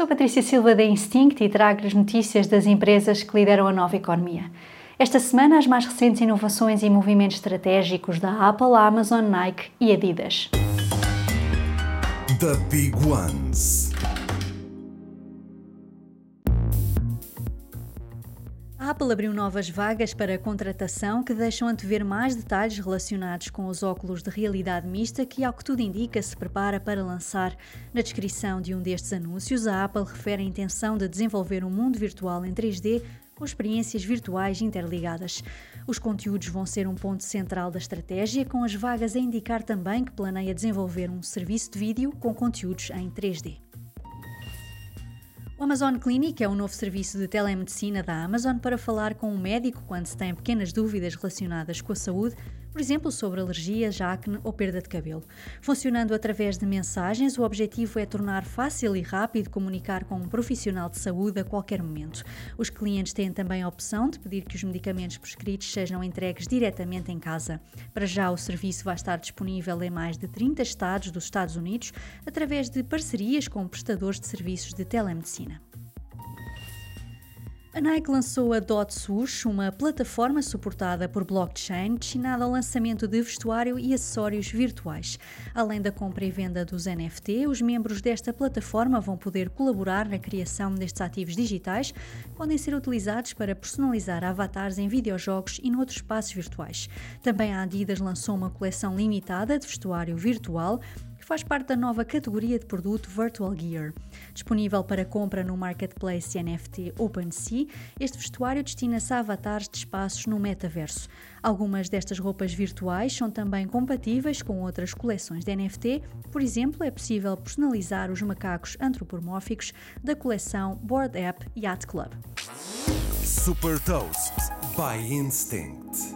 Sou Patrícia Silva da Instinct e trago-lhes notícias das empresas que lideram a nova economia. Esta semana, as mais recentes inovações e movimentos estratégicos da Apple, Amazon, Nike e Adidas. The Big Ones. A Apple abriu novas vagas para contratação que deixam antever mais detalhes relacionados com os óculos de realidade mista que, ao que tudo indica, se prepara para lançar. Na descrição de um destes anúncios, a Apple refere a intenção de desenvolver um mundo virtual em 3D com experiências virtuais interligadas. Os conteúdos vão ser um ponto central da estratégia, com as vagas a indicar também que planeia desenvolver um serviço de vídeo com conteúdos em 3D. O Amazon Clinic é um novo serviço de telemedicina da Amazon para falar com um médico quando se tem pequenas dúvidas relacionadas com a saúde, por exemplo, sobre alergias, acne ou perda de cabelo. Funcionando através de mensagens, o objetivo é tornar fácil e rápido comunicar com um profissional de saúde a qualquer momento. Os clientes têm também a opção de pedir que os medicamentos prescritos sejam entregues diretamente em casa. Para já, o serviço vai estar disponível em mais de 30 estados dos Estados Unidos através de parcerias com prestadores de serviços de telemedicina. A Nike lançou a Dot Swoosh, uma plataforma suportada por blockchain destinada ao lançamento de vestuário e acessórios virtuais. Além da compra e venda dos NFT, os membros desta plataforma vão poder colaborar na criação destes ativos digitais, que podem ser utilizados para personalizar avatares em videojogos e noutros espaços virtuais. Também a Adidas lançou uma coleção limitada de vestuário virtual faz parte da nova categoria de produto Virtual Gear. Disponível para compra no marketplace NFT OpenSea, este vestuário destina-se a avatares de espaços no metaverso. Algumas destas roupas virtuais são também compatíveis com outras coleções de NFT, por exemplo, é possível personalizar os macacos antropomórficos da coleção Board App Yacht Club. Super Toast by Instinct.